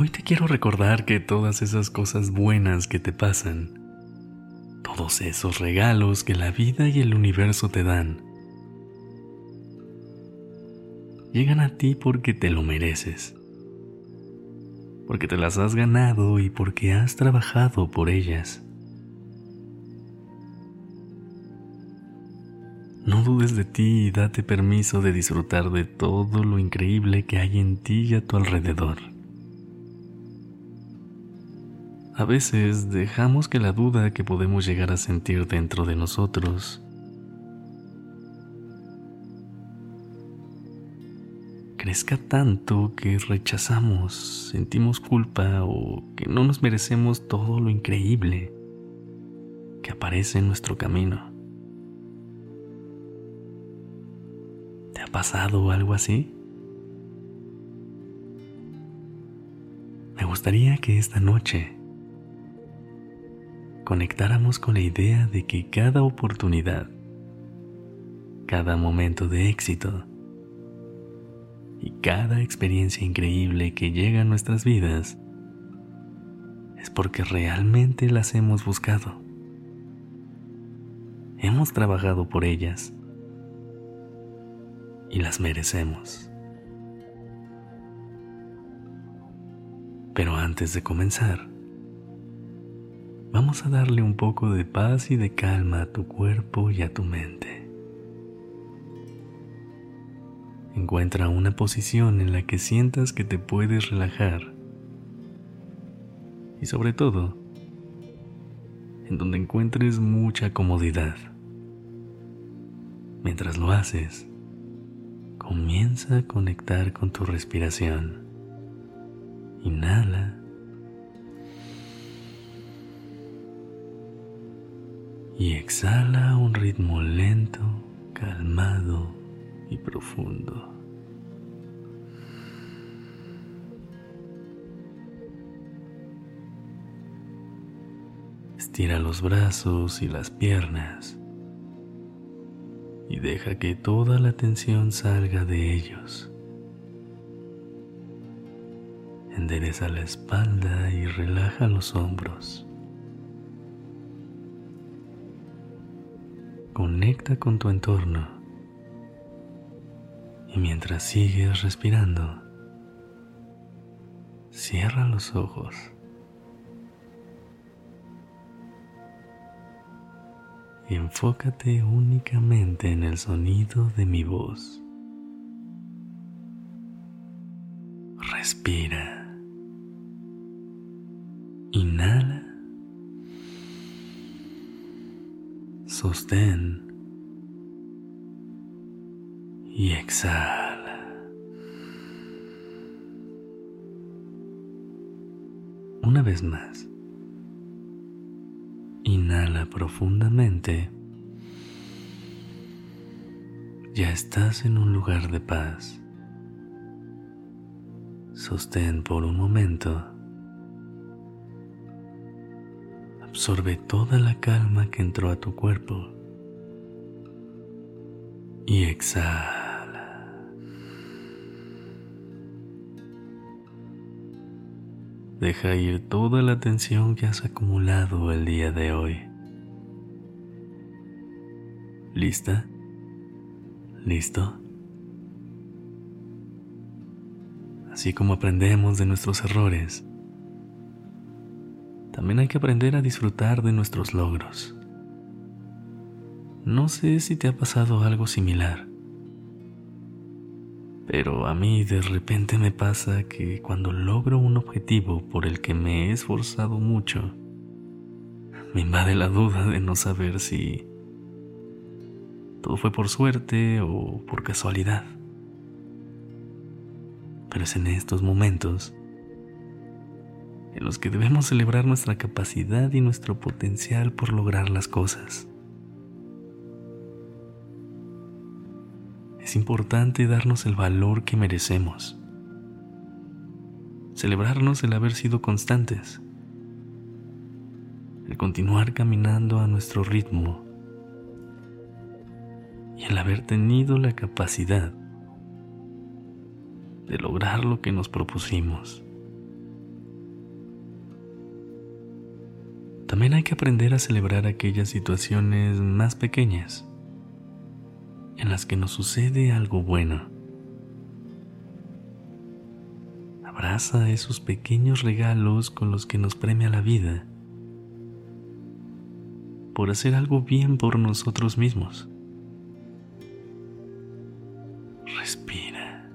Hoy te quiero recordar que todas esas cosas buenas que te pasan, todos esos regalos que la vida y el universo te dan, llegan a ti porque te lo mereces, porque te las has ganado y porque has trabajado por ellas. No dudes de ti y date permiso de disfrutar de todo lo increíble que hay en ti y a tu alrededor. A veces dejamos que la duda que podemos llegar a sentir dentro de nosotros crezca tanto que rechazamos, sentimos culpa o que no nos merecemos todo lo increíble que aparece en nuestro camino. ¿Te ha pasado algo así? Me gustaría que esta noche conectáramos con la idea de que cada oportunidad, cada momento de éxito y cada experiencia increíble que llega a nuestras vidas es porque realmente las hemos buscado. Hemos trabajado por ellas y las merecemos. Pero antes de comenzar, vamos a darle un poco de paz y de calma a tu cuerpo y a tu mente. Encuentra una posición en la que sientas que te puedes relajar y sobre todo, en donde encuentres mucha comodidad. Mientras lo haces, comienza a conectar con tu respiración. Inhala. Y exhala un ritmo lento, calmado y profundo. Estira los brazos y las piernas y deja que toda la tensión salga de ellos. Endereza la espalda y relaja los hombros. Conecta con tu entorno y mientras sigues respirando, cierra los ojos. Y enfócate únicamente en el sonido de mi voz. Respira. Sostén y exhala. Una vez más, inhala profundamente. Ya estás en un lugar de paz. Sostén por un momento. Absorbe toda la calma que entró a tu cuerpo. Y exhala. Deja ir toda la tensión que has acumulado el día de hoy. ¿Lista? ¿Listo? Así como aprendemos de nuestros errores, también hay que aprender a disfrutar de nuestros logros. No sé si te ha pasado algo similar, pero a mí de repente me pasa que cuando logro un objetivo por el que me he esforzado mucho, me invade la duda de no saber si todo fue por suerte o por casualidad. Pero es en estos momentos en los que debemos celebrar nuestra capacidad y nuestro potencial por lograr las cosas. Es importante darnos el valor que merecemos, celebrarnos el haber sido constantes, el continuar caminando a nuestro ritmo y el haber tenido la capacidad de lograr lo que nos propusimos. También hay que aprender a celebrar aquellas situaciones más pequeñas en las que nos sucede algo bueno. Abraza esos pequeños regalos con los que nos premia la vida por hacer algo bien por nosotros mismos. Respira.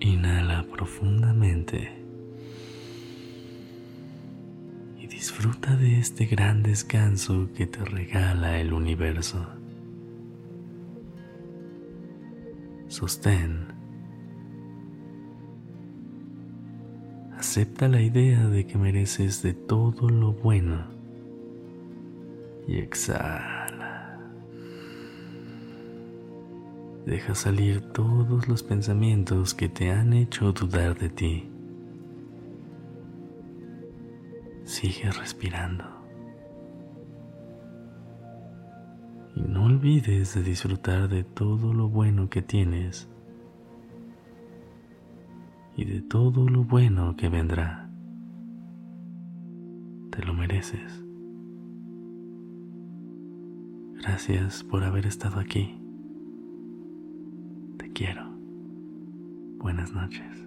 Inhala profundamente. Disfruta de este gran descanso que te regala el universo. Sostén. Acepta la idea de que mereces de todo lo bueno y exhala. Deja salir todos los pensamientos que te han hecho dudar de ti. Sigue respirando. Y no olvides de disfrutar de todo lo bueno que tienes y de todo lo bueno que vendrá. Te lo mereces. Gracias por haber estado aquí. Te quiero. Buenas noches.